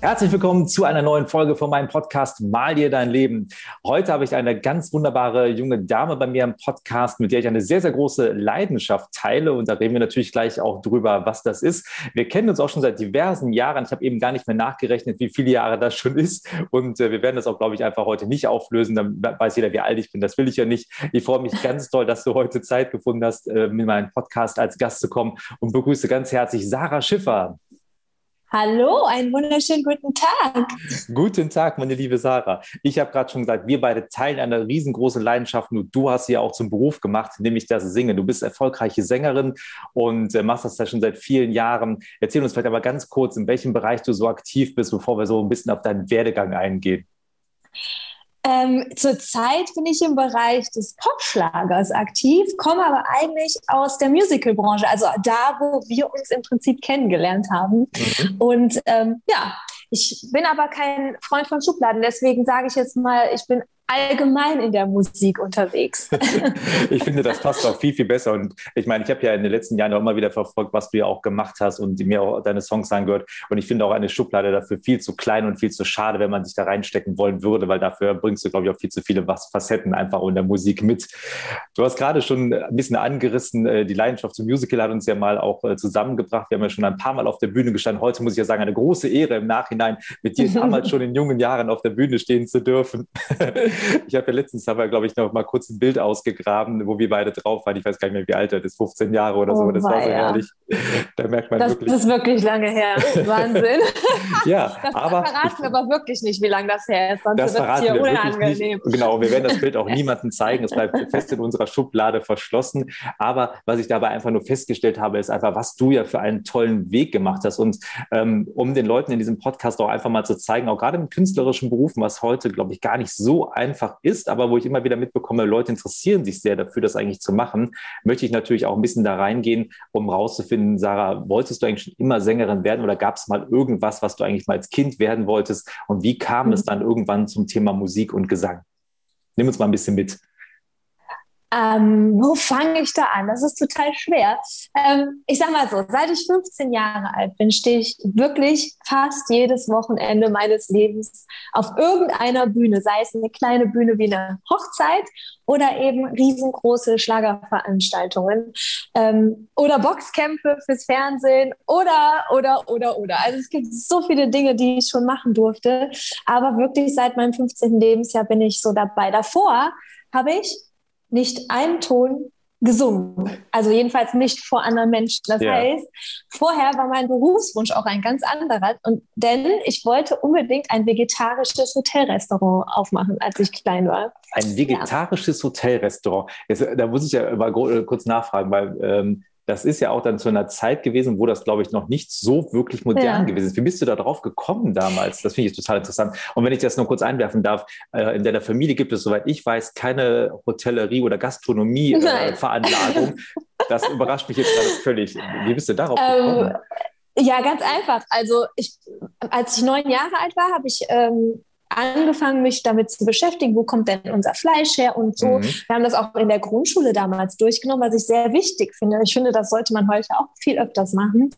Herzlich willkommen zu einer neuen Folge von meinem Podcast Mal dir dein Leben. Heute habe ich eine ganz wunderbare junge Dame bei mir im Podcast, mit der ich eine sehr, sehr große Leidenschaft teile. Und da reden wir natürlich gleich auch drüber, was das ist. Wir kennen uns auch schon seit diversen Jahren. Ich habe eben gar nicht mehr nachgerechnet, wie viele Jahre das schon ist. Und äh, wir werden das auch, glaube ich, einfach heute nicht auflösen. Dann weiß jeder, wie alt ich bin. Das will ich ja nicht. Ich freue mich ganz toll, dass du heute Zeit gefunden hast, äh, mit meinem Podcast als Gast zu kommen und begrüße ganz herzlich Sarah Schiffer. Hallo, einen wunderschönen guten Tag. Guten Tag, meine liebe Sarah. Ich habe gerade schon gesagt, wir beide teilen eine riesengroße Leidenschaft. Nur du hast sie ja auch zum Beruf gemacht, nämlich das Singen. Du bist erfolgreiche Sängerin und äh, machst das ja schon seit vielen Jahren. Erzähl uns vielleicht aber ganz kurz, in welchem Bereich du so aktiv bist, bevor wir so ein bisschen auf deinen Werdegang eingehen. Ähm, zurzeit bin ich im Bereich des Popschlagers aktiv, komme aber eigentlich aus der Musicalbranche, also da, wo wir uns im Prinzip kennengelernt haben. Mhm. Und ähm, ja, ich bin aber kein Freund von Schubladen, deswegen sage ich jetzt mal, ich bin allgemein in der Musik unterwegs. ich finde, das passt auch viel, viel besser. Und ich meine, ich habe ja in den letzten Jahren auch immer wieder verfolgt, was du ja auch gemacht hast und mir auch deine Songs angehört. Und ich finde auch eine Schublade dafür viel zu klein und viel zu schade, wenn man sich da reinstecken wollen würde, weil dafür bringst du, glaube ich, auch viel zu viele Facetten einfach in der Musik mit. Du hast gerade schon ein bisschen angerissen, äh, die Leidenschaft zum Musical hat uns ja mal auch äh, zusammengebracht. Wir haben ja schon ein paar Mal auf der Bühne gestanden. Heute muss ich ja sagen, eine große Ehre im Nachhinein, mit dir damals schon in jungen Jahren auf der Bühne stehen zu dürfen. Ich habe ja letztens, haben wir, glaube ich, noch mal kurz ein Bild ausgegraben, wo wir beide drauf waren. Ich weiß gar nicht mehr, wie alt er ist, 15 Jahre oder so. Oh, das war so herrlich. Da merkt man das, wirklich. Das ist wirklich lange her. Wahnsinn. ja, das aber. verraten wir aber wirklich nicht, wie lange das her ist. Sonst das verraten wir wirklich nicht. Genau, wir werden das Bild auch niemandem zeigen. Es bleibt fest in unserer Schublade verschlossen. Aber was ich dabei einfach nur festgestellt habe, ist einfach, was du ja für einen tollen Weg gemacht hast. Und ähm, um den Leuten in diesem Podcast auch einfach mal zu zeigen, auch gerade im künstlerischen Berufen, was heute, glaube ich, gar nicht so einfach ist, aber wo ich immer wieder mitbekomme, Leute interessieren sich sehr dafür, das eigentlich zu machen, möchte ich natürlich auch ein bisschen da reingehen, um rauszufinden, Sarah, wolltest du eigentlich schon immer Sängerin werden oder gab es mal irgendwas, was du eigentlich mal als Kind werden wolltest und wie kam mhm. es dann irgendwann zum Thema Musik und Gesang? Nimm uns mal ein bisschen mit. Ähm, wo fange ich da an? Das ist total schwer. Ähm, ich sag mal so, seit ich 15 Jahre alt bin, stehe ich wirklich fast jedes Wochenende meines Lebens auf irgendeiner Bühne, sei es eine kleine Bühne wie eine Hochzeit oder eben riesengroße Schlagerveranstaltungen ähm, oder Boxkämpfe fürs Fernsehen oder, oder, oder, oder. Also es gibt so viele Dinge, die ich schon machen durfte, aber wirklich seit meinem 15. Lebensjahr bin ich so dabei. Davor habe ich nicht einen Ton gesungen. Also jedenfalls nicht vor anderen Menschen. Das ja. heißt, vorher war mein Berufswunsch auch ein ganz anderer. Und denn ich wollte unbedingt ein vegetarisches Hotelrestaurant aufmachen, als ich klein war. Ein vegetarisches ja. Hotelrestaurant. Jetzt, da muss ich ja mal kurz nachfragen, weil ähm, das ist ja auch dann zu einer Zeit gewesen, wo das, glaube ich, noch nicht so wirklich modern ja. gewesen ist. Wie bist du da drauf gekommen damals? Das finde ich total interessant. Und wenn ich das nur kurz einwerfen darf, äh, in deiner Familie gibt es, soweit ich weiß, keine Hotellerie oder Gastronomie-Veranlagung. Äh, das überrascht mich jetzt gerade völlig. Wie bist du darauf ähm, gekommen? ja, ganz einfach. Also ich, als ich neun Jahre alt war, habe ich ähm, angefangen, mich damit zu beschäftigen, wo kommt denn unser Fleisch her und so. Mhm. Wir haben das auch in der Grundschule damals durchgenommen, was ich sehr wichtig finde. Ich finde, das sollte man heute auch viel öfters machen.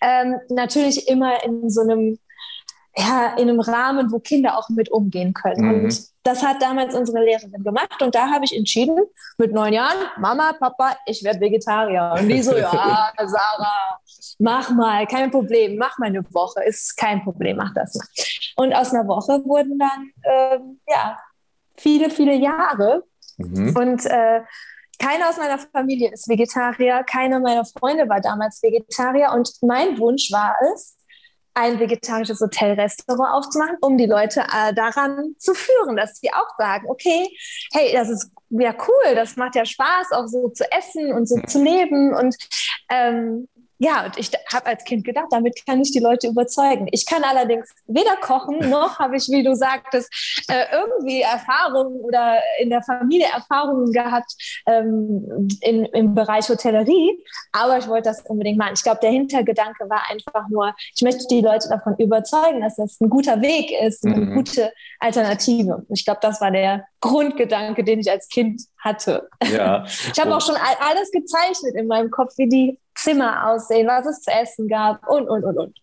Ähm, natürlich immer in so einem ja, in einem Rahmen, wo Kinder auch mit umgehen können. Mhm. Und das hat damals unsere Lehrerin gemacht. Und da habe ich entschieden, mit neun Jahren, Mama, Papa, ich werde Vegetarier. Und die so, ja, Sarah, mach mal, kein Problem, mach mal eine Woche, ist kein Problem, mach das mal. Und aus einer Woche wurden dann, ähm, ja, viele, viele Jahre. Mhm. Und äh, keiner aus meiner Familie ist Vegetarier, keiner meiner Freunde war damals Vegetarier. Und mein Wunsch war es, ein vegetarisches Hotelrestaurant aufzumachen, um die Leute äh, daran zu führen, dass sie auch sagen, okay, hey, das ist ja cool, das macht ja Spaß, auch so zu essen und so zu leben. Und ähm, ja, und ich habe als Kind gedacht, damit kann ich die Leute überzeugen. Ich kann allerdings weder kochen, noch habe ich, wie du sagtest, äh, irgendwie Erfahrungen oder in der Familie Erfahrungen gehabt ähm, in, im Bereich Hotellerie. Aber ich wollte das unbedingt machen. Ich glaube, der Hintergedanke war einfach nur, ich möchte die Leute davon überzeugen, dass das ein guter Weg ist, eine mhm. gute Alternative. Ich glaube, das war der Grundgedanke, den ich als Kind hatte. Ja. Ich habe auch schon alles gezeichnet in meinem Kopf, wie die Zimmer aussehen, was es zu essen gab und, und, und, und.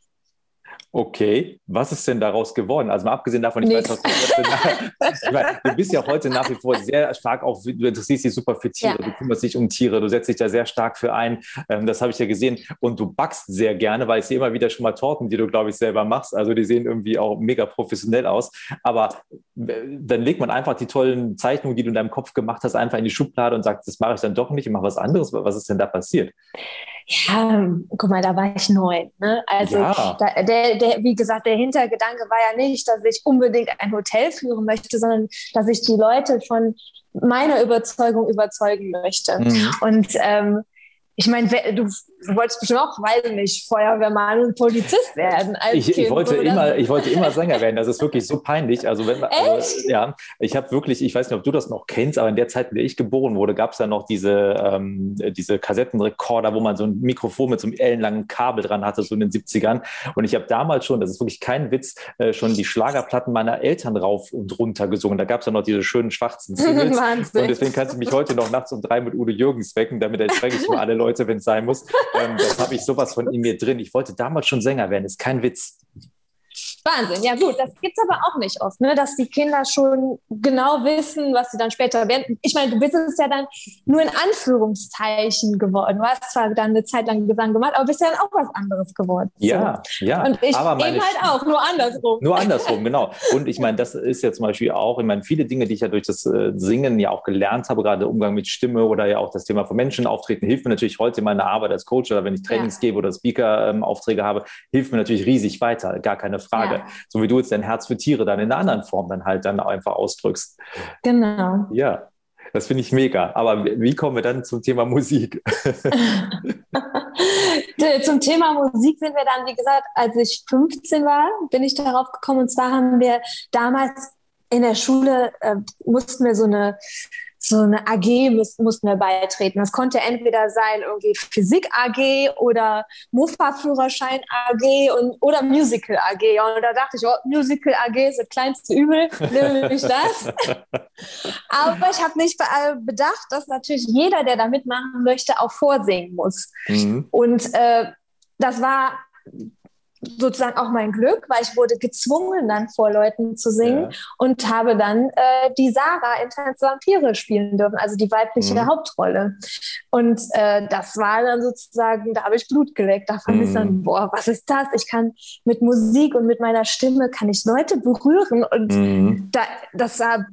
Okay, was ist denn daraus geworden? Also mal abgesehen davon, ich Nichts. weiß, du, nach, meine, du bist ja heute nach wie vor sehr stark auch, du interessierst dich super für Tiere, ja. du kümmerst dich um Tiere, du setzt dich da sehr stark für ein. Ähm, das habe ich ja gesehen. Und du backst sehr gerne, weil ich sehe immer wieder schon mal Torten, die du, glaube ich, selber machst. Also die sehen irgendwie auch mega professionell aus. Aber dann legt man einfach die tollen Zeichnungen, die du in deinem Kopf gemacht hast, einfach in die Schublade und sagt, das mache ich dann doch nicht, ich mache was anderes. Was ist denn da passiert? Ja, guck mal, da war ich neun. Ne? Also ja. da, der, der, wie gesagt, der Hintergedanke war ja nicht, dass ich unbedingt ein Hotel führen möchte, sondern dass ich die Leute von meiner Überzeugung überzeugen möchte. Mhm. Und ähm, ich meine, du wolltest bestimmt auch, weiß nicht, Feuerwehrmann und Polizist werden. ich, ich, wollte immer, ich wollte immer Sänger werden. Das ist wirklich so peinlich. Also wenn also, ja, ich habe wirklich, ich weiß nicht, ob du das noch kennst, aber in der Zeit, in der ich geboren wurde, gab es ja noch diese, ähm, diese Kassettenrekorder, wo man so ein Mikrofon mit so einem ellenlangen Kabel dran hatte, so in den 70ern. Und ich habe damals schon, das ist wirklich kein Witz, äh, schon die Schlagerplatten meiner Eltern rauf und runter gesungen. Da gab es ja noch diese schönen schwarzen Singles. und deswegen kannst du mich heute noch nachts um drei mit Udo Jürgens wecken, damit erschrecke ich mal alle Leute Leute, wenn es sein muss. Ähm, das habe ich sowas von in mir drin. Ich wollte damals schon Sänger werden, ist kein Witz. Wahnsinn, ja gut, das gibt es aber auch nicht oft, ne? dass die Kinder schon genau wissen, was sie dann später werden. Ich meine, du bist es ja dann nur in Anführungszeichen geworden. Du hast zwar dann eine Zeit lang Gesang gemacht, aber bist ja dann auch was anderes geworden. Ja, so. ja. Und ich aber eben halt auch, nur andersrum. Nur andersrum, genau. Und ich meine, das ist ja zum Beispiel auch, ich meine, viele Dinge, die ich ja durch das äh, Singen ja auch gelernt habe, gerade Umgang mit Stimme oder ja auch das Thema von Menschen auftreten, hilft mir natürlich heute in meiner Arbeit als Coach oder wenn ich Trainings ja. gebe oder Speaker-Aufträge ähm, habe, hilft mir natürlich riesig weiter, gar keine Frage. Frage. So wie du jetzt dein Herz für Tiere dann in einer anderen Form dann halt dann einfach ausdrückst. Genau. Ja. Das finde ich mega. Aber wie kommen wir dann zum Thema Musik? zum Thema Musik sind wir dann, wie gesagt, als ich 15 war, bin ich darauf gekommen. Und zwar haben wir damals in der Schule, äh, mussten wir so eine so eine AG müß, mussten wir beitreten. Das konnte entweder sein irgendwie Physik AG oder Muffa-Führerschein AG und, oder Musical AG. Und da dachte ich, oh, Musical AG ist das kleinste Übel, nehme ich das. Aber ich habe nicht bedacht, dass natürlich jeder, der da mitmachen möchte, auch vorsingen muss. Mhm. Und äh, das war sozusagen auch mein Glück, weil ich wurde gezwungen, dann vor Leuten zu singen ja. und habe dann äh, die Sarah in Tanz Vampire spielen dürfen, also die weibliche mhm. Hauptrolle. Und äh, das war dann sozusagen, da habe ich Blut geleckt. Da fand mhm. ich dann, boah, was ist das? Ich kann mit Musik und mit meiner Stimme kann ich Leute berühren und mhm. da, das war,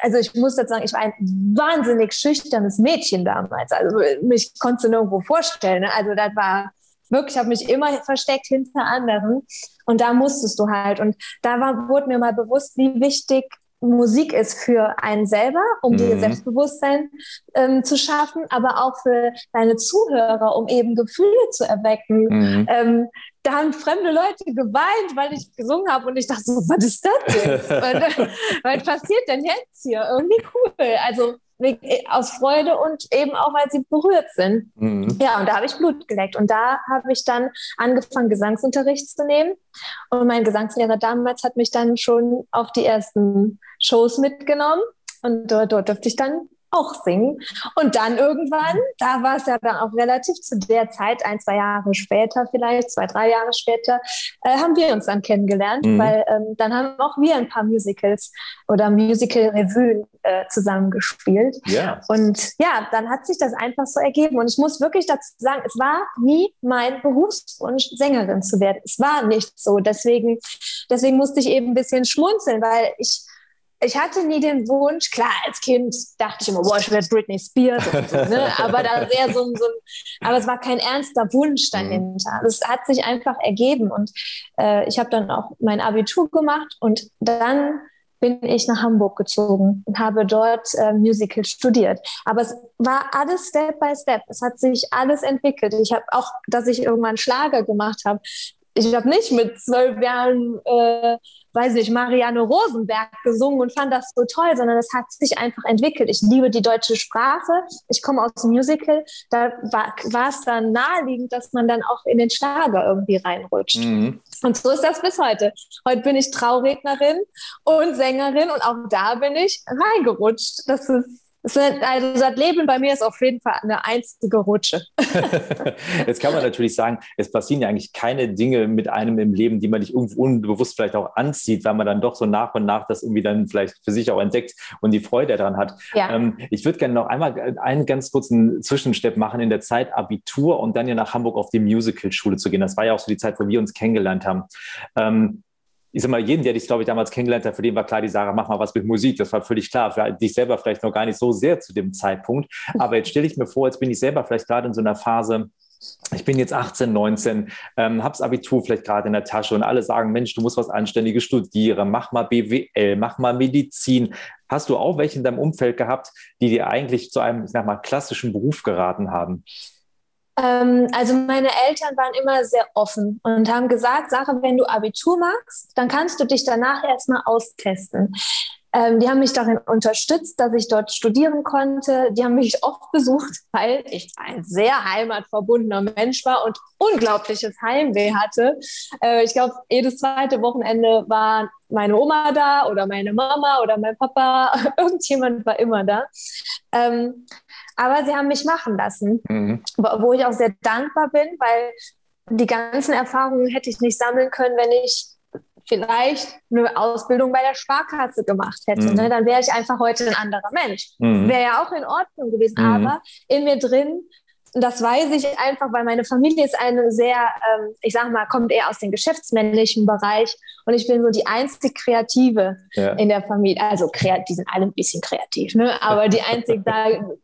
also ich muss jetzt sagen, ich war ein wahnsinnig schüchternes Mädchen damals. Also mich konntest du nirgendwo vorstellen. Ne? Also das war wirklich, habe mich immer versteckt hinter anderen. Und da musstest du halt. Und da war, wurde mir mal bewusst, wie wichtig Musik ist für einen selber, um mhm. dir Selbstbewusstsein ähm, zu schaffen, aber auch für deine Zuhörer, um eben Gefühle zu erwecken. Mhm. Ähm, da haben fremde Leute geweint, weil ich gesungen habe und ich dachte so, was ist das denn? was, was passiert denn jetzt hier? Irgendwie cool. Also aus Freude und eben auch, weil sie berührt sind. Mhm. Ja, und da habe ich Blut geleckt. Und da habe ich dann angefangen, Gesangsunterricht zu nehmen. Und mein Gesangslehrer damals hat mich dann schon auf die ersten Shows mitgenommen. Und dort, dort durfte ich dann auch singen. Und dann irgendwann, da war es ja dann auch relativ zu der Zeit, ein, zwei Jahre später vielleicht, zwei, drei Jahre später, äh, haben wir uns dann kennengelernt, mhm. weil ähm, dann haben auch wir ein paar Musicals oder Musical-Revuen äh, zusammengespielt. Yeah. Und ja, dann hat sich das einfach so ergeben. Und ich muss wirklich dazu sagen, es war nie mein Berufswunsch, Sängerin zu werden. Es war nicht so. Deswegen, deswegen musste ich eben ein bisschen schmunzeln, weil ich ich hatte nie den Wunsch, klar, als Kind dachte ich immer, boah, ich werde Britney Spears so, ne? aber da sehr so, so ein, aber es war kein ernster Wunsch dahinter. Es hat sich einfach ergeben und äh, ich habe dann auch mein Abitur gemacht und dann bin ich nach Hamburg gezogen und habe dort äh, Musical studiert. Aber es war alles Step by Step. Es hat sich alles entwickelt. Ich habe auch, dass ich irgendwann Schlager gemacht habe. Ich habe nicht mit zwölf Jahren äh, weiß nicht, Marianne Rosenberg gesungen und fand das so toll, sondern es hat sich einfach entwickelt. Ich liebe die deutsche Sprache. Ich komme aus dem Musical. Da war, es dann naheliegend, dass man dann auch in den Schlager irgendwie reinrutscht. Mhm. Und so ist das bis heute. Heute bin ich Traurednerin und Sängerin und auch da bin ich reingerutscht. Das ist also das Leben bei mir ist auf jeden Fall eine einzige Rutsche. Jetzt kann man natürlich sagen, es passieren ja eigentlich keine Dinge mit einem im Leben, die man nicht irgendwo unbewusst vielleicht auch anzieht, weil man dann doch so nach und nach das irgendwie dann vielleicht für sich auch entdeckt und die Freude daran hat. Ja. Ähm, ich würde gerne noch einmal einen ganz kurzen Zwischenstep machen in der Zeit Abitur und dann ja nach Hamburg auf die Musicalschule zu gehen. Das war ja auch so die Zeit, wo wir uns kennengelernt haben. Ähm, ich sag mal, jeden, der dich, glaube ich, damals kennengelernt hat, für den war klar, die Sarah, mach mal was mit Musik. Das war völlig klar. Für dich selber vielleicht noch gar nicht so sehr zu dem Zeitpunkt. Aber jetzt stelle ich mir vor, jetzt bin ich selber vielleicht gerade in so einer Phase, ich bin jetzt 18, 19, ähm, hab's Abitur vielleicht gerade in der Tasche und alle sagen, Mensch, du musst was Anständiges studieren, mach mal BWL, mach mal Medizin. Hast du auch welche in deinem Umfeld gehabt, die dir eigentlich zu einem, ich sag mal, klassischen Beruf geraten haben? Ähm, also meine Eltern waren immer sehr offen und haben gesagt, Sache, wenn du Abitur machst, dann kannst du dich danach erstmal austesten. Ähm, die haben mich darin unterstützt, dass ich dort studieren konnte. Die haben mich oft besucht, weil ich ein sehr heimatverbundener Mensch war und unglaubliches Heimweh hatte. Äh, ich glaube, jedes zweite Wochenende war meine Oma da oder meine Mama oder mein Papa. Irgendjemand war immer da. Ähm, aber sie haben mich machen lassen, mhm. wo ich auch sehr dankbar bin, weil die ganzen Erfahrungen hätte ich nicht sammeln können, wenn ich vielleicht eine Ausbildung bei der Sparkasse gemacht hätte. Mhm. Ne? Dann wäre ich einfach heute ein anderer Mensch. Mhm. Wäre ja auch in Ordnung gewesen. Mhm. Aber in mir drin das weiß ich einfach, weil meine Familie ist eine sehr, ähm, ich sag mal, kommt eher aus dem geschäftsmännlichen Bereich und ich bin so die einzige Kreative ja. in der Familie. Also kreativ, die sind alle ein bisschen kreativ, ne? aber die einzige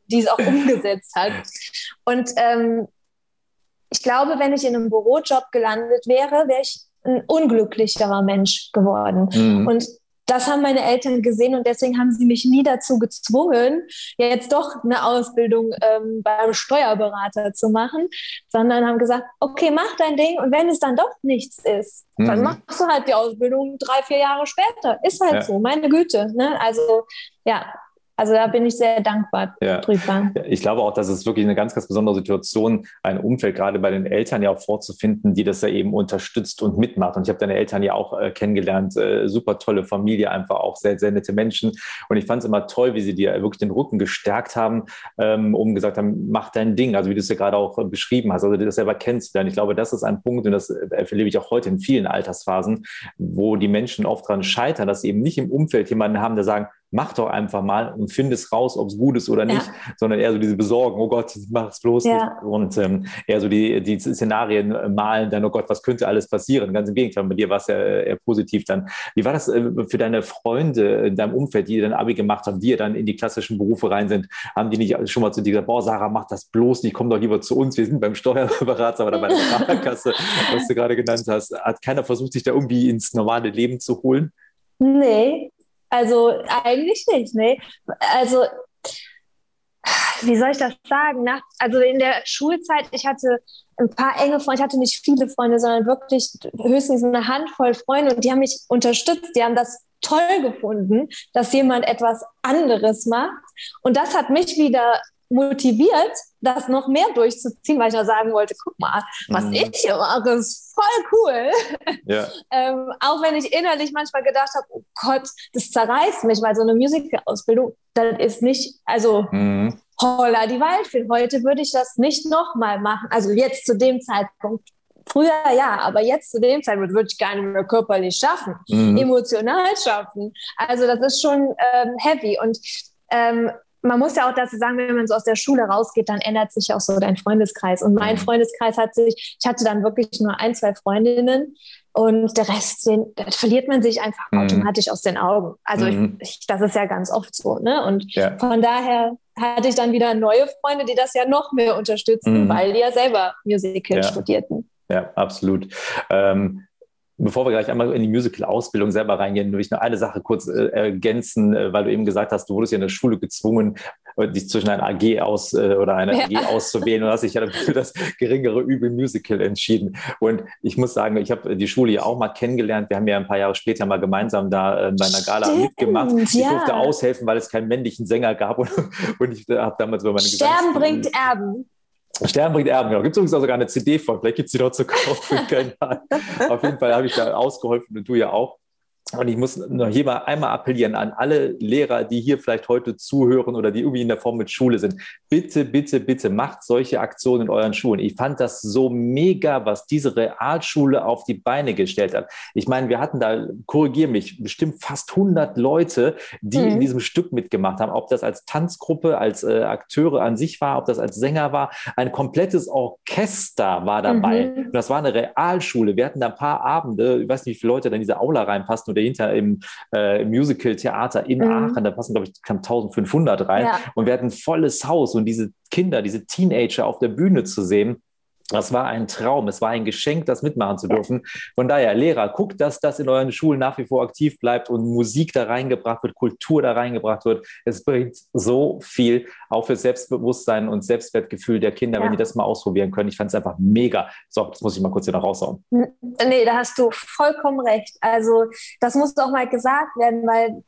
die es auch umgesetzt hat. Und ähm, ich glaube, wenn ich in einem Bürojob gelandet wäre, wäre ich ein unglücklicherer Mensch geworden. Mhm. Und das haben meine Eltern gesehen und deswegen haben sie mich nie dazu gezwungen, jetzt doch eine Ausbildung ähm, beim Steuerberater zu machen, sondern haben gesagt, okay, mach dein Ding und wenn es dann doch nichts ist, mhm. dann machst du halt die Ausbildung drei, vier Jahre später. Ist halt ja. so, meine Güte. Ne? Also ja, also da bin ich sehr dankbar ja. drüber. Ich glaube auch, dass es wirklich eine ganz, ganz besondere Situation, ein Umfeld gerade bei den Eltern ja auch vorzufinden, die das ja eben unterstützt und mitmacht. Und ich habe deine Eltern ja auch äh, kennengelernt, äh, super tolle Familie, einfach auch sehr, sehr nette Menschen. Und ich fand es immer toll, wie sie dir wirklich den Rücken gestärkt haben, ähm, um gesagt haben, mach dein Ding. Also wie du es ja gerade auch äh, beschrieben hast, also du das selber kennst. Denn ich glaube, das ist ein Punkt, und das äh, erlebe ich auch heute in vielen Altersphasen, wo die Menschen oft daran scheitern, dass sie eben nicht im Umfeld jemanden haben, der sagen, mach doch einfach mal und find es raus, ob es gut ist oder nicht, ja. sondern eher so diese Besorgen, oh Gott, mach es bloß ja. nicht. Und ähm, eher so die, die Szenarien äh, malen, dann, oh Gott, was könnte alles passieren? Ganz im Gegenteil, bei dir war es ja äh, eher positiv dann. Wie war das äh, für deine Freunde in deinem Umfeld, die dann Abi gemacht haben, die ja dann in die klassischen Berufe rein sind? Haben die nicht schon mal zu dir gesagt, boah, Sarah, mach das bloß nicht, komm doch lieber zu uns, wir sind beim Steuerberater oder bei der Sparkasse, was du gerade genannt hast. Hat keiner versucht, sich da irgendwie ins normale Leben zu holen? Nee, also eigentlich nicht, ne? Also wie soll ich das sagen? Nach, also in der Schulzeit, ich hatte ein paar enge Freunde, ich hatte nicht viele Freunde, sondern wirklich höchstens eine Handvoll Freunde und die haben mich unterstützt, die haben das toll gefunden, dass jemand etwas anderes macht. Und das hat mich wieder motiviert, das noch mehr durchzuziehen, weil ich noch sagen wollte, guck mal, was mhm. ich hier mache, ist voll cool. Ja. ähm, auch wenn ich innerlich manchmal gedacht habe, oh Gott, das zerreißt mich, weil so eine Musical-Ausbildung, das ist nicht, also mhm. holla die Waldfee. Heute würde ich das nicht nochmal machen. Also jetzt zu dem Zeitpunkt Früher ja, aber jetzt zu dem Zeitpunkt würde ich gar nicht mehr körperlich schaffen, mhm. emotional schaffen. Also das ist schon ähm, heavy. Und ähm, man muss ja auch dazu sagen, wenn man so aus der Schule rausgeht, dann ändert sich auch so dein Freundeskreis. Und mein mhm. Freundeskreis hat sich, ich hatte dann wirklich nur ein, zwei Freundinnen und der Rest, den, verliert man sich einfach mhm. automatisch aus den Augen. Also mhm. ich, ich, das ist ja ganz oft so. Ne? Und ja. von daher hatte ich dann wieder neue Freunde, die das ja noch mehr unterstützen, mhm. weil die ja selber Musical ja. studierten. Ja, absolut. Ähm, Bevor wir gleich einmal in die Musical-Ausbildung selber reingehen, will ich noch eine Sache kurz äh, ergänzen, äh, weil du eben gesagt hast, du wurdest ja in der Schule gezwungen, äh, dich zwischen einer AG aus äh, oder einer ja. AG auszuwählen und hast dich ja für das geringere Übel Musical entschieden. Und ich muss sagen, ich habe die Schule ja auch mal kennengelernt. Wir haben ja ein paar Jahre später mal gemeinsam da äh, bei einer Gala Stimmt, mitgemacht. Ich ja. durfte aushelfen, weil es keinen männlichen Sänger gab und, und ich habe damals über meine Sterben bringt Erben. Stern bringt Erben, genau. Gibt es übrigens auch sogar eine CD von, vielleicht gibt es die dort zu kaufen. Auf jeden Fall habe ich da ausgeholfen und du ja auch. Und ich muss noch hier mal einmal appellieren an alle Lehrer, die hier vielleicht heute zuhören oder die irgendwie in der Form mit Schule sind. Bitte, bitte, bitte macht solche Aktionen in euren Schulen. Ich fand das so mega, was diese Realschule auf die Beine gestellt hat. Ich meine, wir hatten da, korrigier mich, bestimmt fast 100 Leute, die mhm. in diesem Stück mitgemacht haben. Ob das als Tanzgruppe, als äh, Akteure an sich war, ob das als Sänger war. Ein komplettes Orchester war dabei. Mhm. Und das war eine Realschule. Wir hatten da ein paar Abende, ich weiß nicht, wie viele Leute da in diese Aula reinpassen dahinter im, äh, im Musical-Theater in mhm. Aachen, da passen, glaube ich, knapp 1500 rein. Ja. Und wir hatten ein volles Haus und diese Kinder, diese Teenager auf der Bühne zu sehen, das war ein Traum, es war ein Geschenk, das mitmachen zu dürfen. Von daher, Lehrer, guckt, dass das in euren Schulen nach wie vor aktiv bleibt und Musik da reingebracht wird, Kultur da reingebracht wird. Es bringt so viel, auch für Selbstbewusstsein und Selbstwertgefühl der Kinder, ja. wenn die das mal ausprobieren können. Ich fand es einfach mega. So, das muss ich mal kurz hier noch raushauen. Nee, da hast du vollkommen recht. Also, das muss auch mal gesagt werden, weil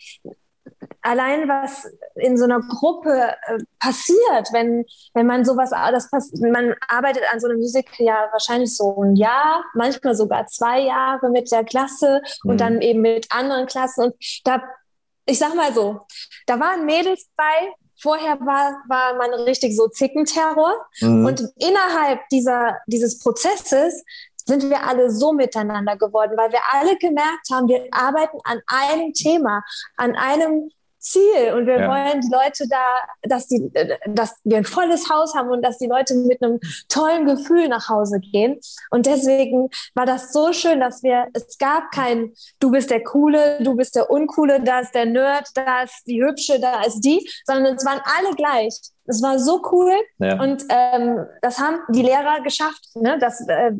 allein was in so einer Gruppe äh, passiert, wenn, wenn man sowas, das man arbeitet an so einem Musical ja wahrscheinlich so ein Jahr, manchmal sogar zwei Jahre mit der Klasse mhm. und dann eben mit anderen Klassen. Und da, ich sag mal so, da waren Mädels bei, Vorher war, war man richtig so Zickenterror. Mhm. Und innerhalb dieser, dieses Prozesses sind wir alle so miteinander geworden, weil wir alle gemerkt haben, wir arbeiten an einem Thema, an einem Ziel und wir ja. wollen die Leute da, dass, die, dass wir ein volles Haus haben und dass die Leute mit einem tollen Gefühl nach Hause gehen. Und deswegen war das so schön, dass wir, es gab kein, du bist der Coole, du bist der Uncoole, da ist der Nerd, da ist die Hübsche, da ist die, sondern es waren alle gleich. Es war so cool ja. und ähm, das haben die Lehrer geschafft, ne? dass, äh,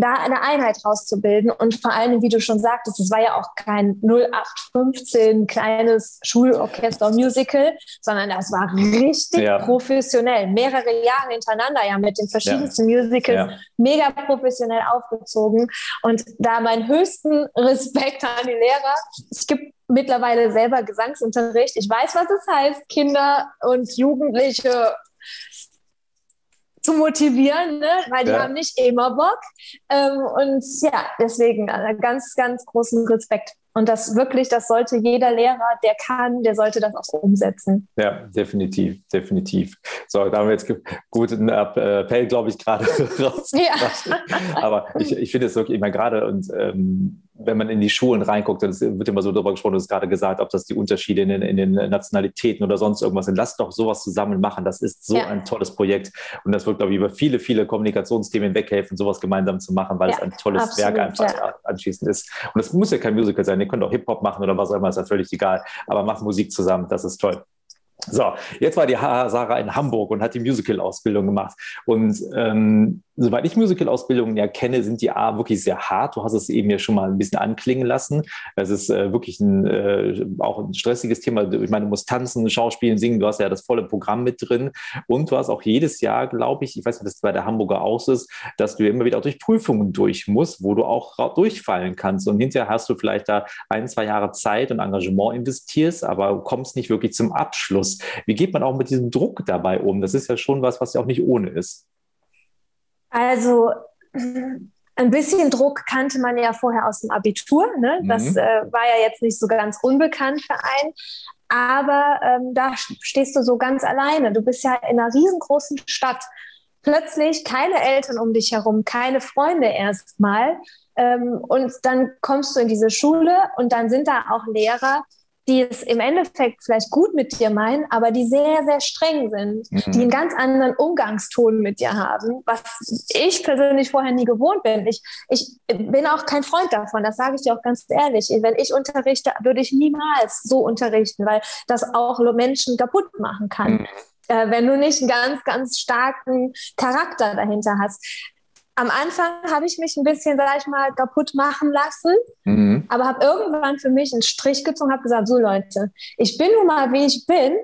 da eine Einheit rauszubilden. Und vor allem, wie du schon sagtest, es war ja auch kein 0815 kleines Schulorchester-Musical, sondern das war richtig ja. professionell. Mehrere Jahre hintereinander ja mit den verschiedensten ja. Musicals, ja. mega professionell aufgezogen. Und da meinen höchsten Respekt an die Lehrer. Es gibt mittlerweile selber Gesangsunterricht. Ich weiß, was es heißt, Kinder und Jugendliche zu motivieren, ne? weil die ja. haben nicht immer Bock. Ähm, und ja, deswegen äh, ganz, ganz großen Respekt. Und das wirklich, das sollte jeder Lehrer, der kann, der sollte das auch umsetzen. Ja, definitiv, definitiv. So, da haben wir jetzt gut einen Appell, glaube ich, gerade raus. Ja. Aber ich, ich finde es wirklich immer gerade und ähm, wenn man in die Schulen reinguckt, dann wird immer so darüber gesprochen, du hast gerade gesagt, ob das die Unterschiede in den, in den, Nationalitäten oder sonst irgendwas sind. Lass doch sowas zusammen machen. Das ist so ja. ein tolles Projekt. Und das wird, glaube ich, über viele, viele Kommunikationsthemen weghelfen, sowas gemeinsam zu machen, weil ja, es ein tolles absolut, Werk einfach ja. anschließend ist. Und es muss ja kein Musical sein. Ihr könnt auch Hip-Hop machen oder was auch immer, ist ja völlig egal. Aber macht Musik zusammen. Das ist toll. So, jetzt war die Sarah in Hamburg und hat die Musical-Ausbildung gemacht. Und ähm, soweit ich Musical-Ausbildungen ja kenne, sind die A wirklich sehr hart. Du hast es eben ja schon mal ein bisschen anklingen lassen. Es ist äh, wirklich ein, äh, auch ein stressiges Thema. Ich meine, du musst tanzen, schauspielen, singen. Du hast ja das volle Programm mit drin. Und du hast auch jedes Jahr, glaube ich, ich weiß nicht, ob das bei der Hamburger aus ist, dass du immer wieder auch durch Prüfungen durch musst, wo du auch durchfallen kannst. Und hinterher hast du vielleicht da ein, zwei Jahre Zeit und Engagement investierst, aber kommst nicht wirklich zum Abschluss. Wie geht man auch mit diesem Druck dabei um? Das ist ja schon was, was ja auch nicht ohne ist. Also ein bisschen Druck kannte man ja vorher aus dem Abitur. Ne? Das mhm. äh, war ja jetzt nicht so ganz unbekannt für einen. Aber ähm, da stehst du so ganz alleine. Du bist ja in einer riesengroßen Stadt. Plötzlich keine Eltern um dich herum, keine Freunde erstmal. Ähm, und dann kommst du in diese Schule und dann sind da auch Lehrer, die es im Endeffekt vielleicht gut mit dir meinen, aber die sehr, sehr streng sind, mhm. die einen ganz anderen Umgangston mit dir haben, was ich persönlich vorher nie gewohnt bin. Ich, ich bin auch kein Freund davon, das sage ich dir auch ganz ehrlich. Wenn ich unterrichte, würde ich niemals so unterrichten, weil das auch Menschen kaputt machen kann. Mhm. Äh, wenn du nicht einen ganz, ganz starken Charakter dahinter hast. Am Anfang habe ich mich ein bisschen, sag ich mal, kaputt machen lassen, mhm. aber habe irgendwann für mich einen Strich gezogen, habe gesagt, so Leute, ich bin nun mal, wie ich bin.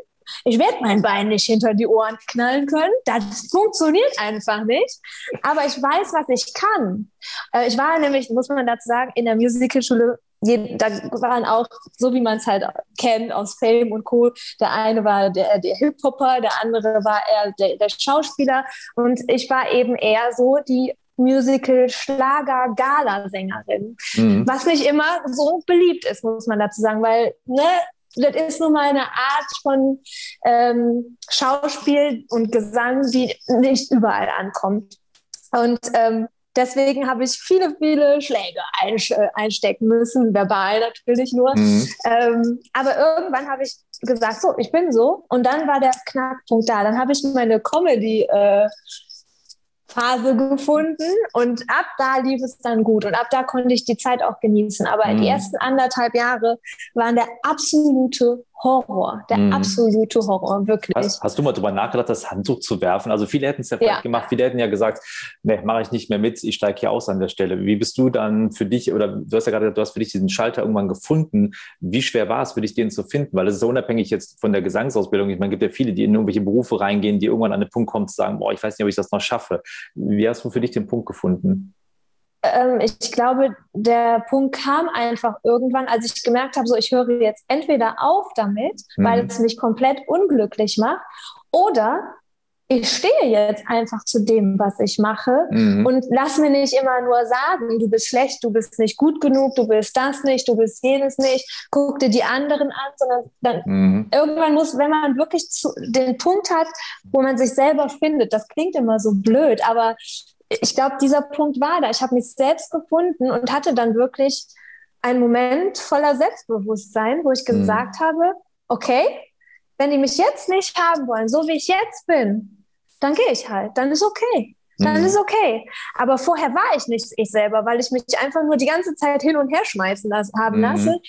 Ich werde mein Bein nicht hinter die Ohren knallen können. Das funktioniert einfach nicht. Aber ich weiß, was ich kann. Äh, ich war nämlich, muss man dazu sagen, in der Musicalschule da waren auch, so wie man es halt kennt aus Fame und Co., der eine war der, der Hip-Hopper, der andere war eher der, der Schauspieler und ich war eben eher so die Musical-Schlager-Gala-Sängerin, mhm. was nicht immer so beliebt ist, muss man dazu sagen, weil ne, das ist nun mal eine Art von ähm, Schauspiel und Gesang, die nicht überall ankommt. Und ähm, Deswegen habe ich viele, viele Schläge einstecken müssen, verbal natürlich nur. Mhm. Ähm, aber irgendwann habe ich gesagt, so, ich bin so. Und dann war der Knackpunkt da. Dann habe ich meine Comedy äh, Phase gefunden und ab da lief es dann gut und ab da konnte ich die Zeit auch genießen. Aber mhm. die ersten anderthalb Jahre waren der absolute Horror, der mhm. absolute Horror, wirklich. Hast, hast, du mal darüber nachgedacht, das Handtuch zu werfen? Also viele hätten es ja vielleicht ja. gemacht, viele hätten ja gesagt, ne, mache ich nicht mehr mit, ich steige hier aus an der Stelle. Wie bist du dann für dich, oder du hast ja gerade gesagt, du hast für dich diesen Schalter irgendwann gefunden. Wie schwer war es für dich, den zu finden? Weil es ist ja unabhängig jetzt von der Gesangsausbildung. Ich meine, es gibt ja viele, die in irgendwelche Berufe reingehen, die irgendwann an den Punkt kommen zu sagen, boah, ich weiß nicht, ob ich das noch schaffe. Wie hast du für dich den Punkt gefunden? Ähm, ich glaube, der Punkt kam einfach irgendwann, als ich gemerkt habe, so ich höre jetzt entweder auf damit, mhm. weil es mich komplett unglücklich macht, oder ich stehe jetzt einfach zu dem, was ich mache mhm. und lass mir nicht immer nur sagen, du bist schlecht, du bist nicht gut genug, du bist das nicht, du bist jenes nicht, guck dir die anderen an, sondern dann mhm. irgendwann muss, wenn man wirklich zu, den Punkt hat, wo man sich selber findet, das klingt immer so blöd, aber ich glaube, dieser Punkt war da. Ich habe mich selbst gefunden und hatte dann wirklich einen Moment voller Selbstbewusstsein, wo ich mhm. gesagt habe, okay, wenn die mich jetzt nicht haben wollen, so wie ich jetzt bin, dann gehe ich halt, dann ist okay. Dann mhm. ist okay. Aber vorher war ich nicht ich selber, weil ich mich einfach nur die ganze Zeit hin und her schmeißen las haben mhm. lasse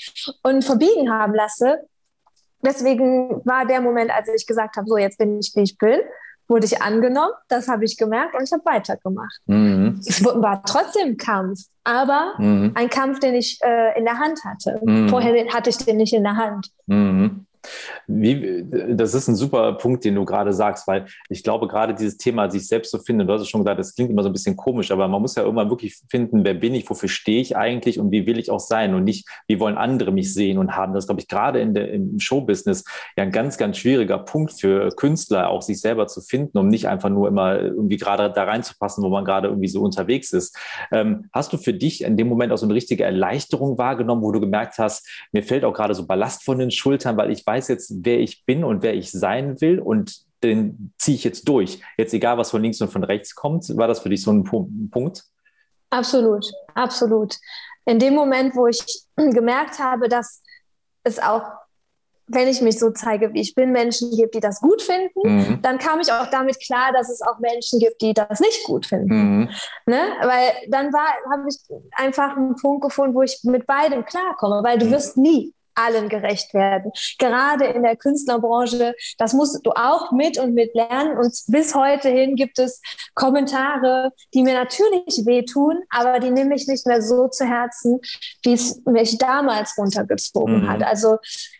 und verbiegen haben lasse. Deswegen war der Moment, als ich gesagt habe, so jetzt bin ich, wie ich bin wurde ich angenommen, das habe ich gemerkt und ich habe weitergemacht. Mhm. Es war trotzdem Kampf, aber mhm. ein Kampf, den ich äh, in der Hand hatte. Mhm. Vorher hatte ich den nicht in der Hand. Mhm. Wie, das ist ein super Punkt, den du gerade sagst, weil ich glaube, gerade dieses Thema, sich selbst zu finden, du hast es schon gesagt, das klingt immer so ein bisschen komisch, aber man muss ja irgendwann wirklich finden, wer bin ich, wofür stehe ich eigentlich und wie will ich auch sein und nicht, wie wollen andere mich sehen und haben. Das glaube ich gerade in der, im Showbusiness ja ein ganz, ganz schwieriger Punkt für Künstler, auch sich selber zu finden, um nicht einfach nur immer irgendwie gerade da reinzupassen, wo man gerade irgendwie so unterwegs ist. Ähm, hast du für dich in dem Moment auch so eine richtige Erleichterung wahrgenommen, wo du gemerkt hast, mir fällt auch gerade so Ballast von den Schultern, weil ich weiß, weiß jetzt, wer ich bin und wer ich sein will und den ziehe ich jetzt durch. Jetzt egal, was von links und von rechts kommt, war das für dich so ein Punkt? Absolut, absolut. In dem Moment, wo ich gemerkt habe, dass es auch, wenn ich mich so zeige, wie ich bin, Menschen gibt, die das gut finden, mhm. dann kam ich auch damit klar, dass es auch Menschen gibt, die das nicht gut finden. Mhm. Ne? Weil dann war, habe ich einfach einen Punkt gefunden, wo ich mit beidem klarkomme, weil du mhm. wirst nie allen gerecht werden. Gerade in der Künstlerbranche, das musst du auch mit und mit lernen. Und bis heute hin gibt es Kommentare, die mir natürlich wehtun, aber die nehme ich nicht mehr so zu Herzen, wie es mich damals runtergezogen mhm. hat. Also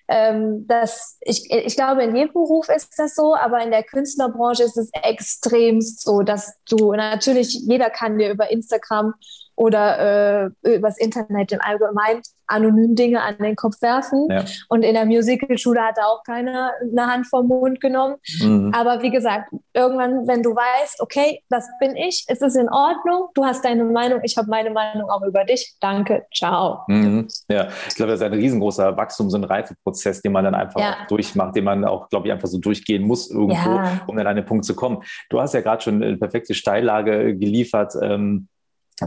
ähm, das, ich, ich glaube, in jedem Beruf ist das so, aber in der Künstlerbranche ist es extremst so, dass du natürlich, jeder kann dir über Instagram oder äh, übers Internet im Allgemeinen anonym Dinge an den Kopf werfen. Ja. Und in der Musicalschule hat auch keiner eine Hand vom Mund genommen. Mhm. Aber wie gesagt, irgendwann, wenn du weißt, okay, das bin ich, ist es in Ordnung, du hast deine Meinung, ich habe meine Meinung auch über dich, danke, ciao. Mhm. Ja, ich glaube, das ist ein riesengroßer Wachstums- und Reifeprozess, den man dann einfach ja. durchmacht, den man auch, glaube ich, einfach so durchgehen muss irgendwo, ja. um dann an den Punkt zu kommen. Du hast ja gerade schon eine perfekte Steillage geliefert. Ähm,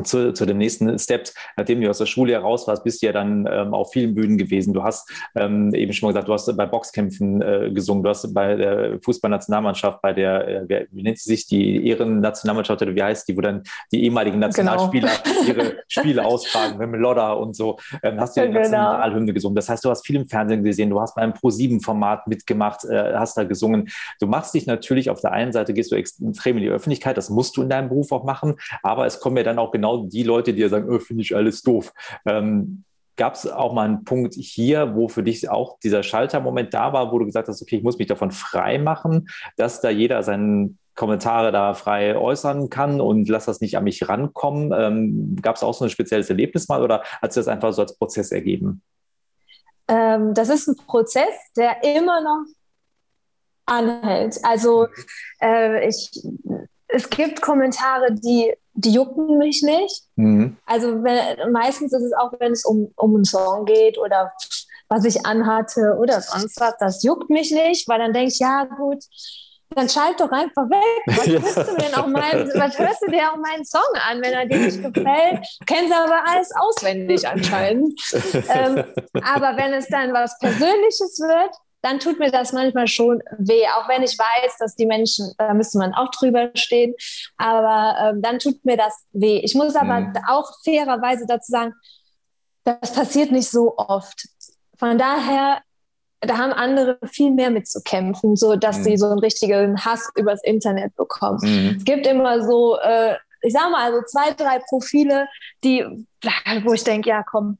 zu, zu dem nächsten Step. Nachdem du aus der Schule heraus warst, bist du ja dann ähm, auf vielen Bühnen gewesen. Du hast ähm, eben schon mal gesagt, du hast bei Boxkämpfen äh, gesungen, du hast bei der Fußballnationalmannschaft, bei der, äh, wie nennt sie sich, die Ehrennationalmannschaft oder wie heißt die, wo dann die ehemaligen genau. Nationalspieler genau. ihre Spiele austragen, mit Lodder und so, ähm, hast du die genau. Nationalhymne gesungen. Das heißt, du hast viel im Fernsehen gesehen, du hast beim Pro-7-Format mitgemacht, äh, hast da gesungen. Du machst dich natürlich, auf der einen Seite gehst du extrem in die Öffentlichkeit, das musst du in deinem Beruf auch machen, aber es kommen ja dann auch genau die Leute, die ja sagen, oh, finde ich alles doof. Ähm, Gab es auch mal einen Punkt hier, wo für dich auch dieser Schaltermoment da war, wo du gesagt hast, okay, ich muss mich davon frei machen, dass da jeder seinen Kommentare da frei äußern kann und lass das nicht an mich rankommen. Ähm, Gab es auch so ein spezielles Erlebnis mal oder hat sich das einfach so als Prozess ergeben? Ähm, das ist ein Prozess, der immer noch anhält. Also äh, ich, es gibt Kommentare, die die jucken mich nicht. Mhm. Also wenn, meistens ist es auch, wenn es um, um einen Song geht oder was ich anhatte oder sonst was, das juckt mich nicht, weil dann denke ich, ja gut, dann schalt doch einfach weg. Was ja. hörst du denn auch meinen, was hörst du dir auch meinen Song an, wenn er dir nicht gefällt? Kennst aber alles auswendig anscheinend. ähm, aber wenn es dann was Persönliches wird, dann tut mir das manchmal schon weh, auch wenn ich weiß, dass die Menschen, da müsste man auch drüber stehen, aber ähm, dann tut mir das weh. Ich muss aber mhm. auch fairerweise dazu sagen, das passiert nicht so oft. Von daher, da haben andere viel mehr mit zu kämpfen, so dass mhm. sie so einen richtigen Hass übers Internet bekommen. Mhm. Es gibt immer so, äh, ich sag mal, also zwei, drei Profile, die, wo ich denke, ja, komm.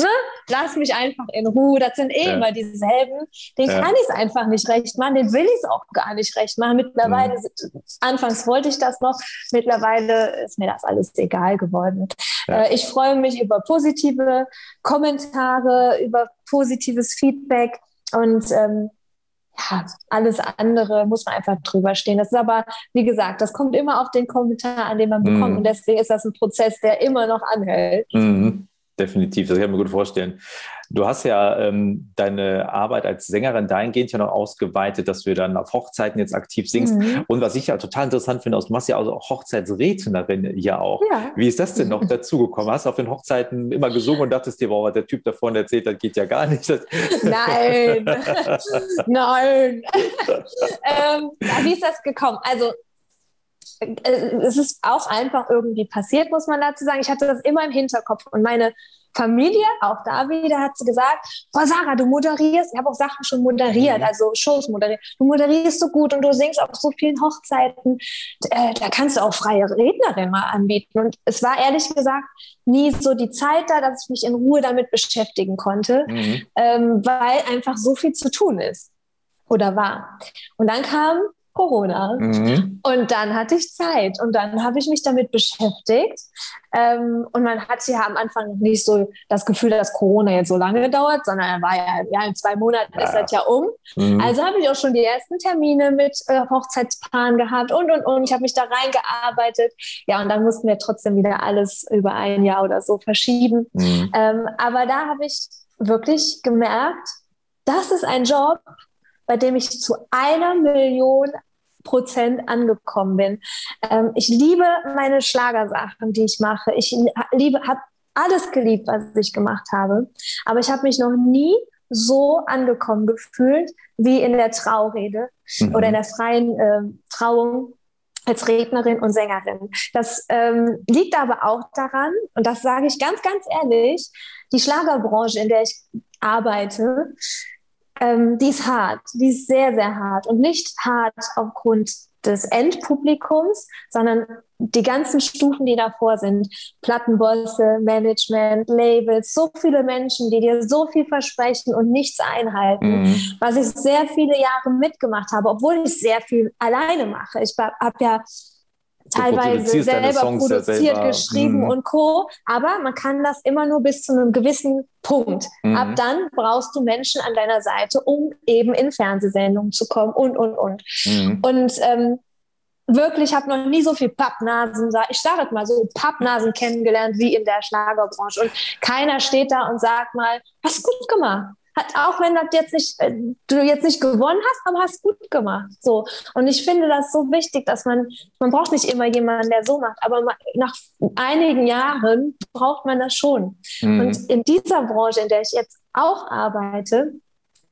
Ne? lass mich einfach in Ruhe. Das sind eh ja. immer dieselben. Den ja. kann ich es einfach nicht recht machen, den will ich es auch gar nicht recht machen. Mittlerweile, mhm. anfangs wollte ich das noch, mittlerweile ist mir das alles egal geworden. Ja. Äh, ich freue mich über positive Kommentare, über positives Feedback und ähm, ja, alles andere muss man einfach drüber stehen. Das ist aber, wie gesagt, das kommt immer auf den Kommentar an, den man bekommt. Mhm. Und deswegen ist das ein Prozess, der immer noch anhält. Mhm. Definitiv, das kann ich mir gut vorstellen. Du hast ja ähm, deine Arbeit als Sängerin dahingehend ja noch ausgeweitet, dass du dann auf Hochzeiten jetzt aktiv singst. Mhm. Und was ich ja total interessant finde, du machst ja also auch Hochzeitsrednerin ja auch. Ja. Wie ist das denn noch dazugekommen? Hast du auf den Hochzeiten immer gesungen und dachtest dir, wow, der Typ da vorne erzählt, das geht ja gar nicht. Nein, nein. ähm, wie ist das gekommen? Also es ist auch einfach irgendwie passiert, muss man dazu sagen. Ich hatte das immer im Hinterkopf und meine Familie, auch da wieder, hat sie gesagt, boah, Sarah, du moderierst, ich habe auch Sachen schon moderiert, mhm. also Shows moderiert, du moderierst so gut und du singst auf so vielen Hochzeiten, äh, da kannst du auch freie Rednerin mal anbieten. Und es war ehrlich gesagt nie so die Zeit da, dass ich mich in Ruhe damit beschäftigen konnte, mhm. ähm, weil einfach so viel zu tun ist oder war. Und dann kam Corona. Mhm. Und dann hatte ich Zeit und dann habe ich mich damit beschäftigt. Ähm, und man hatte ja am Anfang nicht so das Gefühl, dass Corona jetzt so lange dauert, sondern war ja, ja in zwei Monaten ja. ist das ja um. Mhm. Also habe ich auch schon die ersten Termine mit äh, Hochzeitspaaren gehabt und und und. Ich habe mich da reingearbeitet. Ja, und dann mussten wir trotzdem wieder alles über ein Jahr oder so verschieben. Mhm. Ähm, aber da habe ich wirklich gemerkt, das ist ein Job, bei dem ich zu einer Million Prozent angekommen bin. Ähm, ich liebe meine Schlagersachen, die ich mache. Ich liebe, habe alles geliebt, was ich gemacht habe. Aber ich habe mich noch nie so angekommen gefühlt wie in der Traurede mhm. oder in der freien äh, Trauung als Rednerin und Sängerin. Das ähm, liegt aber auch daran, und das sage ich ganz, ganz ehrlich, die Schlagerbranche, in der ich arbeite, ähm, die ist hart, die ist sehr, sehr hart. Und nicht hart aufgrund des Endpublikums, sondern die ganzen Stufen, die davor sind, Plattenbosse, Management, Labels, so viele Menschen, die dir so viel versprechen und nichts einhalten, mhm. was ich sehr viele Jahre mitgemacht habe, obwohl ich sehr viel alleine mache. Ich habe ja teilweise selber produziert, selber. geschrieben mhm. und Co. Aber man kann das immer nur bis zu einem gewissen Punkt. Mhm. Ab dann brauchst du Menschen an deiner Seite, um eben in Fernsehsendungen zu kommen und, und, und. Mhm. Und ähm, wirklich, habe noch nie so viel Pappnasen, ich sage es mal so, Pappnasen kennengelernt wie in der Schlagerbranche. Und keiner steht da und sagt mal, hast gut gemacht auch wenn das jetzt nicht, äh, du jetzt nicht gewonnen hast, aber hast gut gemacht. So. Und ich finde das so wichtig, dass man, man braucht nicht immer jemanden, der so macht, aber nach einigen Jahren braucht man das schon. Mhm. Und in dieser Branche, in der ich jetzt auch arbeite,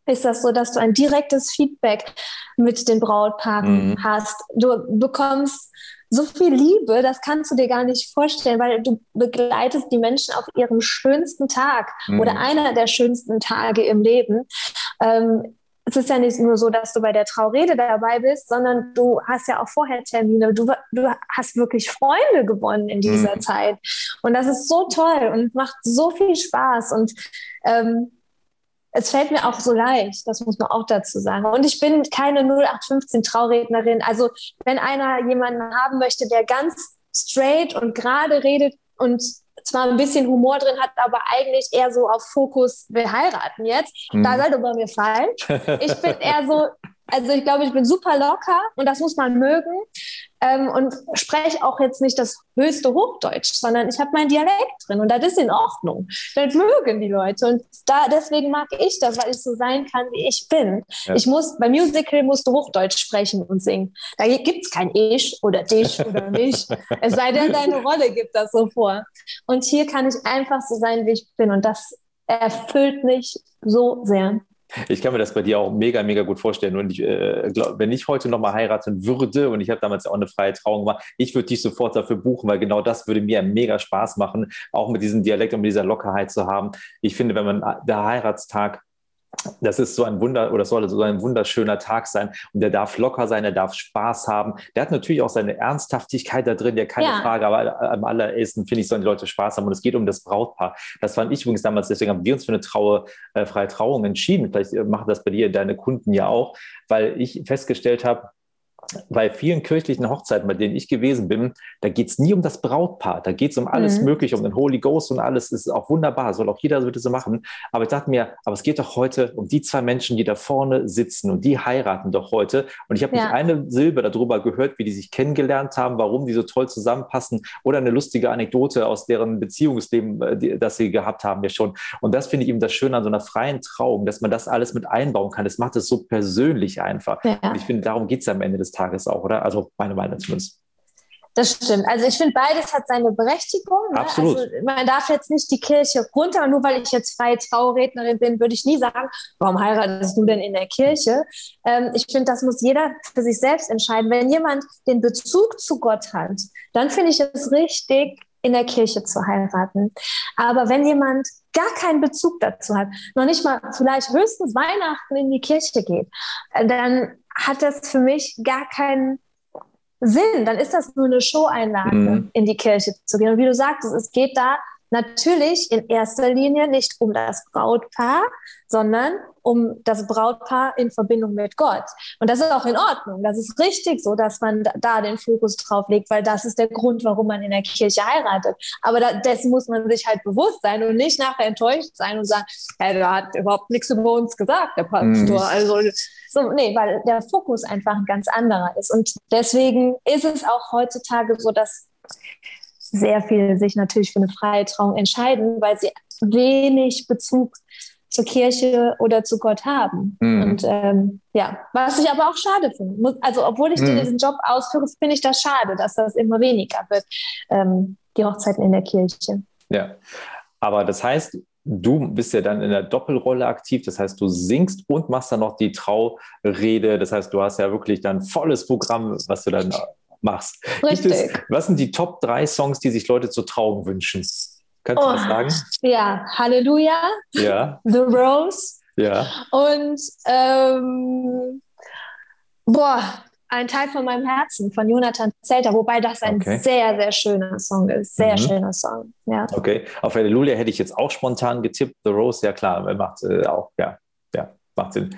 ist das so, dass du ein direktes Feedback mit den Brautpaaren mhm. hast. Du bekommst so viel Liebe, das kannst du dir gar nicht vorstellen, weil du begleitest die Menschen auf ihrem schönsten Tag mhm. oder einer der schönsten Tage im Leben. Ähm, es ist ja nicht nur so, dass du bei der Traurede dabei bist, sondern du hast ja auch vorher Termine. Du, du hast wirklich Freunde gewonnen in dieser mhm. Zeit. Und das ist so toll und macht so viel Spaß. Und ähm, es fällt mir auch so leicht, das muss man auch dazu sagen. Und ich bin keine 0815 Traurednerin. Also wenn einer jemanden haben möchte, der ganz straight und gerade redet und zwar ein bisschen Humor drin hat, aber eigentlich eher so auf Fokus, wir heiraten jetzt, mhm. da seid ihr bei mir falsch. Ich bin eher so, also ich glaube, ich bin super locker und das muss man mögen ähm, und spreche auch jetzt nicht das höchste Hochdeutsch, sondern ich habe meinen Dialekt drin und das ist in Ordnung. Das mögen die Leute und da deswegen mag ich das, weil ich so sein kann, wie ich bin. Ja. Ich muss beim Musical musst du Hochdeutsch sprechen und singen. Da gibt es kein Ich oder dich oder mich. es sei denn, deine Rolle gibt das so vor. Und hier kann ich einfach so sein, wie ich bin und das erfüllt mich so sehr. Ich kann mir das bei dir auch mega, mega gut vorstellen. Und ich, äh, glaub, wenn ich heute nochmal heiraten würde, und ich habe damals auch eine freie Trauung gemacht, ich würde dich sofort dafür buchen, weil genau das würde mir mega Spaß machen, auch mit diesem Dialekt und mit dieser Lockerheit zu haben. Ich finde, wenn man der Heiratstag das ist so ein Wunder oder soll so ein wunderschöner Tag sein und der darf locker sein, er darf Spaß haben. Der hat natürlich auch seine Ernsthaftigkeit da drin, ja keine ja. Frage, aber am allerersten finde ich, sollen die Leute Spaß haben und es geht um das Brautpaar. Das fand ich übrigens damals, deswegen haben wir uns für eine Traue, äh, freie Trauung entschieden. Vielleicht äh, machen das bei dir deine Kunden ja auch, weil ich festgestellt habe, bei vielen kirchlichen Hochzeiten, bei denen ich gewesen bin, da geht es nie um das Brautpaar, da geht es um alles mhm. Mögliche, um den Holy Ghost und alles, das ist auch wunderbar, soll auch jeder bitte so machen. Aber ich dachte mir, aber es geht doch heute um die zwei Menschen, die da vorne sitzen und die heiraten doch heute. Und ich habe ja. nicht eine Silbe darüber gehört, wie die sich kennengelernt haben, warum die so toll zusammenpassen oder eine lustige Anekdote aus deren Beziehungsleben, äh, das sie gehabt haben ja schon. Und das finde ich eben das Schöne an so einer freien Trauung, dass man das alles mit einbauen kann. Das macht es so persönlich einfach. Ja. Und ich finde, darum geht es am Ende des Tages auch, oder? Also meine Meinung zumindest. Das stimmt. Also ich finde, beides hat seine Berechtigung. Ne? Absolut. Also man darf jetzt nicht die Kirche runter, nur weil ich jetzt freie Traurednerin bin, würde ich nie sagen, warum heiratest du denn in der Kirche? Ähm, ich finde, das muss jeder für sich selbst entscheiden. Wenn jemand den Bezug zu Gott hat, dann finde ich es richtig, in der Kirche zu heiraten. Aber wenn jemand gar keinen Bezug dazu hat, noch nicht mal vielleicht höchstens Weihnachten in die Kirche geht, äh, dann hat das für mich gar keinen Sinn. Dann ist das nur eine Show-Einlage, mhm. in die Kirche zu gehen. Und wie du sagtest, es geht da natürlich in erster Linie nicht um das Brautpaar, sondern um das Brautpaar in Verbindung mit Gott. Und das ist auch in Ordnung. Das ist richtig so, dass man da den Fokus drauf legt, weil das ist der Grund, warum man in der Kirche heiratet. Aber da, dessen muss man sich halt bewusst sein und nicht nachher enttäuscht sein und sagen, hey, der hat überhaupt nichts über uns gesagt, der Pastor. Mhm. Also, so, nee, weil der Fokus einfach ein ganz anderer ist. Und deswegen ist es auch heutzutage so, dass sehr viele sich natürlich für eine freie Trauung entscheiden, weil sie wenig Bezug zur Kirche oder zu Gott haben. Mhm. Und ähm, ja, was ich aber auch schade finde. Also, obwohl ich mhm. diesen Job ausführe, finde ich das schade, dass das immer weniger wird, ähm, die Hochzeiten in der Kirche. Ja, aber das heißt, du bist ja dann in der Doppelrolle aktiv. Das heißt, du singst und machst dann noch die Traurede. Das heißt, du hast ja wirklich dann volles Programm, was du dann machst. Richtig. Es, was sind die Top 3 Songs, die sich Leute zur Trauung wünschen? Kannst oh, du das sagen? Ja, Halleluja. Ja. The Rose. Ja. Und ähm, boah, ein Teil von meinem Herzen von Jonathan Zelter, wobei das ein okay. sehr, sehr schöner Song ist. Sehr mhm. schöner Song. Ja. Okay. Auf Halleluja hätte ich jetzt auch spontan getippt. The Rose, ja klar, macht äh, auch, ja, ja, macht Sinn.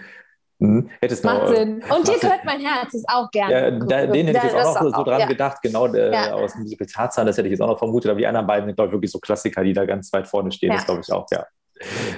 Hm. Hättest Macht noch, Sinn. Und dir gehört mein Herz, ist auch gerne. Ja, da, den hätte ich jetzt auch noch so, dran ja. gedacht, genau äh, ja. aus dem Musical Tarzan, das hätte ich jetzt auch noch vermutet, aber die anderen beiden sind, glaube ich, wirklich so Klassiker, die da ganz weit vorne stehen, das glaube ich auch, ja.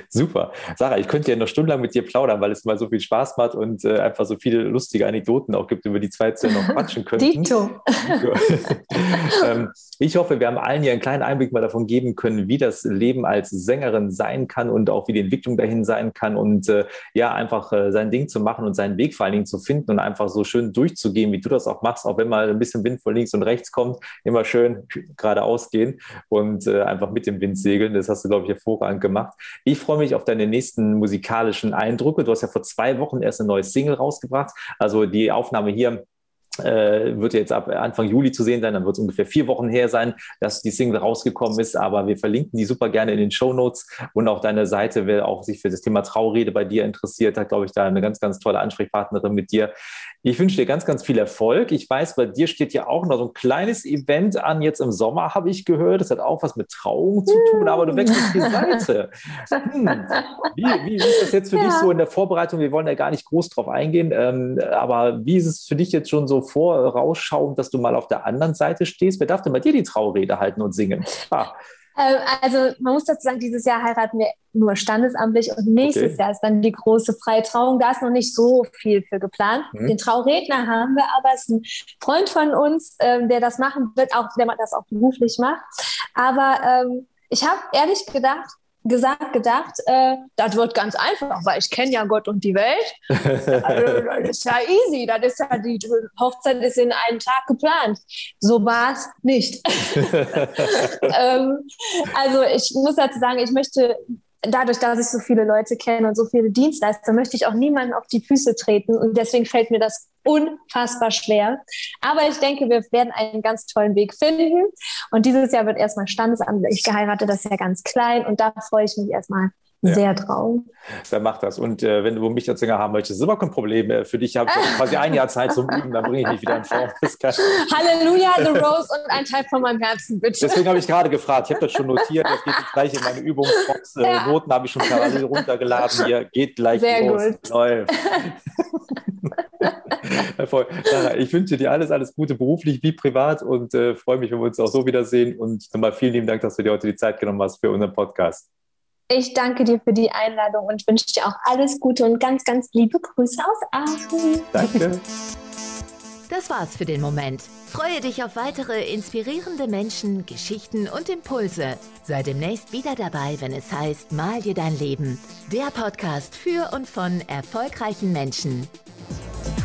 Super. Sarah, ich könnte ja noch stundenlang mit dir plaudern, weil es mal so viel Spaß macht und äh, einfach so viele lustige Anekdoten auch gibt, über die zwei Zellen noch quatschen könnten. Dito. ähm, ich hoffe, wir haben allen hier einen kleinen Einblick mal davon geben können, wie das Leben als Sängerin sein kann und auch wie die Entwicklung dahin sein kann und äh, ja, einfach äh, sein Ding zu machen und seinen Weg vor allen Dingen zu finden und einfach so schön durchzugehen, wie du das auch machst, auch wenn mal ein bisschen Wind von links und rechts kommt, immer schön geradeaus gehen und äh, einfach mit dem Wind segeln. Das hast du, glaube ich, hervorragend gemacht. Ich freue mich auf deine nächsten musikalischen Eindrücke. Du hast ja vor zwei Wochen erst eine neue Single rausgebracht. Also die Aufnahme hier äh, wird jetzt ab Anfang Juli zu sehen sein, dann wird es ungefähr vier Wochen her sein, dass die Single rausgekommen ist, aber wir verlinken die super gerne in den Show Notes und auch deine Seite, wer auch sich für das Thema Traurede bei dir interessiert, hat, glaube ich, da eine ganz, ganz tolle Ansprechpartnerin mit dir. Ich wünsche dir ganz, ganz viel Erfolg. Ich weiß, bei dir steht ja auch noch so ein kleines Event an, jetzt im Sommer, habe ich gehört. Das hat auch was mit Trauung zu tun, aber du wechselst die Seite. Hm. Wie, wie, ist das jetzt für ja. dich so in der Vorbereitung? Wir wollen ja gar nicht groß drauf eingehen, ähm, aber wie ist es für dich jetzt schon so vorausschauend, dass du mal auf der anderen Seite stehst? Wer darf denn bei dir die Traurede halten und singen? Ah. Ähm, also man muss dazu sagen, dieses Jahr heiraten wir nur standesamtlich und nächstes okay. Jahr ist dann die große Freitrauung. Da ist noch nicht so viel für geplant. Mhm. Den Trauredner haben wir, aber es ist ein Freund von uns, ähm, der das machen wird, auch der das auch beruflich macht. Aber ähm, ich habe ehrlich gedacht, gesagt, gedacht, äh, das wird ganz einfach, weil ich kenne ja Gott und die Welt. also, das ist ja easy, das ist ja die Hochzeit ist in einem Tag geplant. So war es nicht. ähm, also ich muss dazu sagen, ich möchte dadurch, dass ich so viele Leute kenne und so viele Dienstleister, möchte ich auch niemanden auf die Füße treten. Und deswegen fällt mir das unfassbar schwer. Aber ich denke, wir werden einen ganz tollen Weg finden. Und dieses Jahr wird erstmal standesamtlich geheiratet. Das ist ja ganz klein. Und da freue ich mich erstmal ja. sehr drauf. Dann mach das. Und äh, wenn du mich als Sänger haben möchtest, ist immer kein Problem. Äh, für dich habe ich quasi ein Jahr Zeit zum Üben, dann bringe ich dich wieder in Form. Halleluja, The Rose und ein Teil von meinem Herzen, bitte. Deswegen habe ich gerade gefragt. Ich habe das schon notiert. Das geht jetzt gleich in meine Übungsbox. Äh, ja. Noten habe ich schon parallel runtergeladen. Hier geht gleich sehr los. Gut. Läuft. ich wünsche dir alles, alles Gute beruflich wie privat und äh, freue mich, wenn wir uns auch so wiedersehen. Und nochmal vielen lieben Dank, dass du dir heute die Zeit genommen hast für unseren Podcast. Ich danke dir für die Einladung und wünsche dir auch alles Gute und ganz, ganz liebe Grüße aus Aachen. Danke. Das war's für den Moment. Freue dich auf weitere inspirierende Menschen, Geschichten und Impulse. Sei demnächst wieder dabei, wenn es heißt Mal dir dein Leben. Der Podcast für und von erfolgreichen Menschen. Thank you.